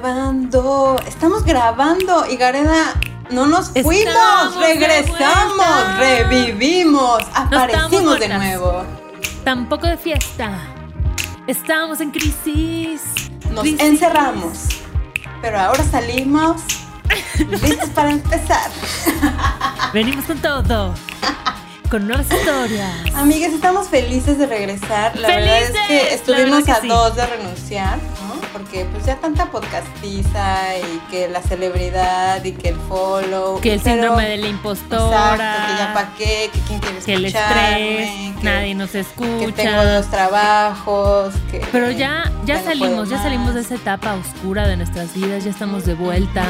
grabando, estamos grabando y Gareda, no nos fuimos, Estamos regresamos, revivimos, aparecimos de nuevo. Tampoco de fiesta. Estamos en crisis. Nos Crisis. encerramos, pero ahora salimos listos para empezar. Venimos con todo. Con nuevas historias. Amigas, estamos felices de regresar. La verdad es que estuvimos verdad a sí. dos de renunciar. Porque pues ya tanta podcastiza y que la celebridad y que el follow. Que el pero- síndrome de la Exacto, impostora. que ya pa' qué, que quién quiere que el estrés. que, nadie nos que escucha. tengo dos trabajos, que... Pero ya, ya salimos, ya salimos de esa etapa oscura de nuestras vidas, ya estamos de vuelta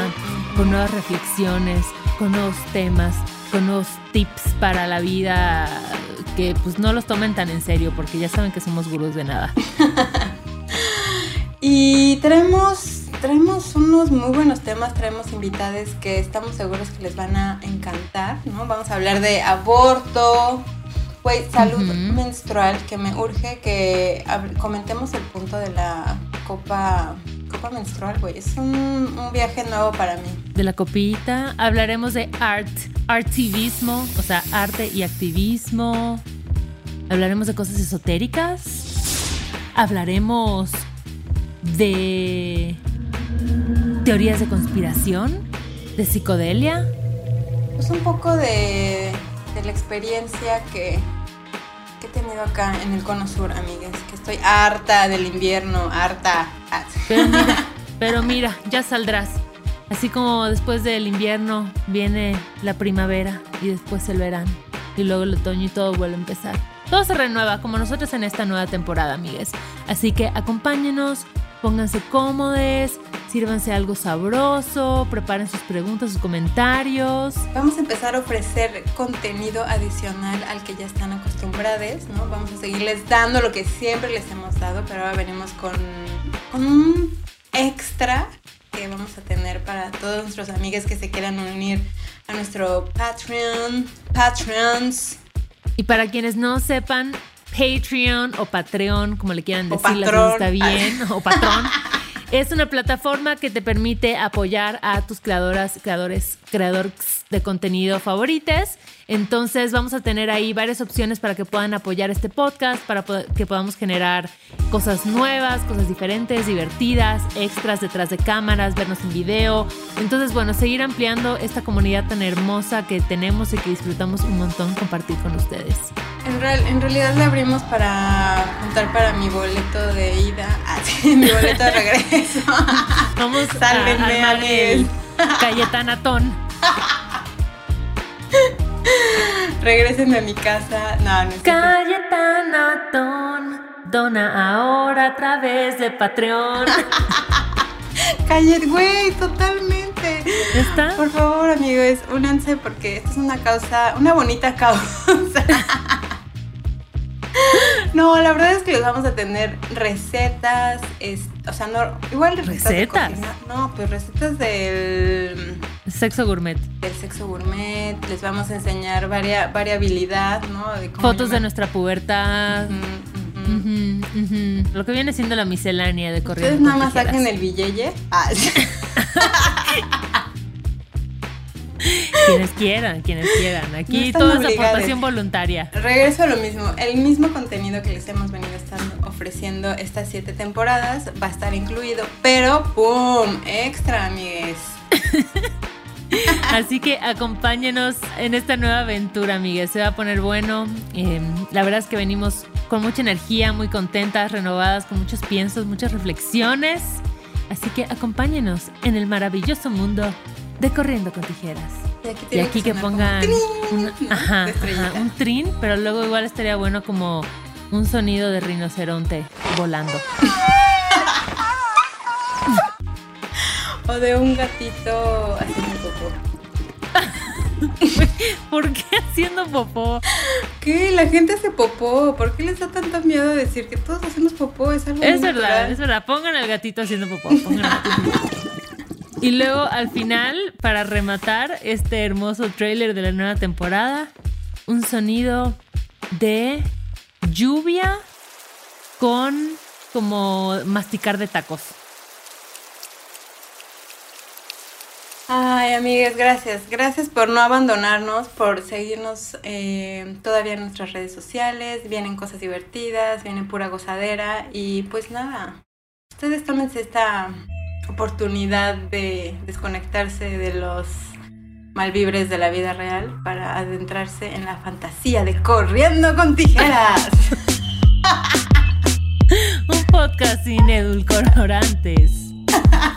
con nuevas reflexiones, con nuevos temas, con nuevos tips para la vida que pues no los tomen tan en serio porque ya saben que somos gurús de nada. Y traemos, traemos unos muy buenos temas, traemos invitades que estamos seguros que les van a encantar, ¿no? Vamos a hablar de aborto, güey, salud menstrual, que me urge que comentemos el punto de la copa, copa menstrual, güey. Es un, un viaje nuevo para mí. De la copita hablaremos de art, artivismo, o sea, arte y activismo. Hablaremos de cosas esotéricas. Hablaremos de teorías de conspiración, de psicodelia. Pues un poco de, de la experiencia que, que he tenido acá en el Cono Sur, amigas, que estoy harta del invierno, harta. Pero mira, pero mira, ya saldrás. Así como después del invierno viene la primavera y después el verano y luego el otoño y todo vuelve a empezar. Todo se renueva como nosotros en esta nueva temporada, amigues. Así que acompáñenos, pónganse cómodos, sírvanse algo sabroso, preparen sus preguntas, sus comentarios. Vamos a empezar a ofrecer contenido adicional al que ya están acostumbrados, ¿no? Vamos a seguirles dando lo que siempre les hemos dado, pero ahora venimos con, con un extra que vamos a tener para todos nuestros amigos que se quieran unir a nuestro Patreon, Patreons. Y para quienes no sepan, Patreon o Patreon, como le quieran O decir, está bien, o patrón, es una plataforma que te permite apoyar a tus creadoras, creadores, creadores de contenido favorites. Entonces vamos a tener ahí varias opciones para que puedan apoyar este podcast, para que podamos generar cosas nuevas, cosas diferentes, divertidas, extras detrás de cámaras, vernos en video. Entonces, bueno, seguir ampliando esta comunidad tan hermosa que tenemos y que disfrutamos un montón compartir con ustedes. En, real- en realidad le abrimos para juntar para mi boleto de ida, mi boleto de regreso. Vamos Sálvenme, a el amigues. Cayetanatón. Regrésenme a mi casa. No, no es cierto. Cayetanatón. Dona ahora a través de Patreon. Calle, güey, totalmente. ¿Está? Por favor, amigos, únanse porque esta es una causa, una bonita causa. No, la verdad es que les vamos a tener recetas, es- o sea, no, igual recetas. de ¿Recetas? cocina. No, pues recetas del, Sexo gourmet. del sexo gourmet. Les vamos a enseñar varia, variabilidad, ¿no? De Fotos de nuestra pubertad. Lo que viene siendo la miscelánea de corriente. Ustedes nada más saquen el billete. Ah, sí. Quienes quieran, quienes quieran. Aquí todo es aportación voluntaria. Regreso a lo mismo. El mismo contenido que les hemos venido estando ofreciendo estas siete temporadas va a estar incluido, pero ¡pum! Extra, amigues. Así que acompáñenos en esta nueva aventura, amigues. Se va a poner bueno. Eh, la verdad es que venimos con mucha energía, muy contentas, renovadas, con muchos piensos, muchas reflexiones. Así que acompáñenos en el maravilloso mundo de Corriendo con Tijeras. Y aquí, Y tiene aquí que pongan trin, una- ¿no? ajá, un trin, pero luego igual estaría bueno como un sonido de rinoceronte volando. O de un gatito haciendo popó. ¿Por qué haciendo popó? ¿Qué? La gente hace popó. ¿Por qué les da tanto miedo decir que todos hacemos popó? Es algo Es verdad, natural. es verdad. Pongan al gatito haciendo popó. pongan al gatito. Y luego al final, para rematar este hermoso trailer de la nueva temporada, un sonido de lluvia con como masticar de tacos. Ay, amigas, gracias. Gracias por no abandonarnos, por seguirnos eh, todavía en nuestras redes sociales. Vienen cosas divertidas, viene pura gozadera. Y pues nada, ustedes tómense esta oportunidad de desconectarse de los malvibres de la vida real para adentrarse en la fantasía de Corriendo con Tijeras. Un podcast sin edulcorantes.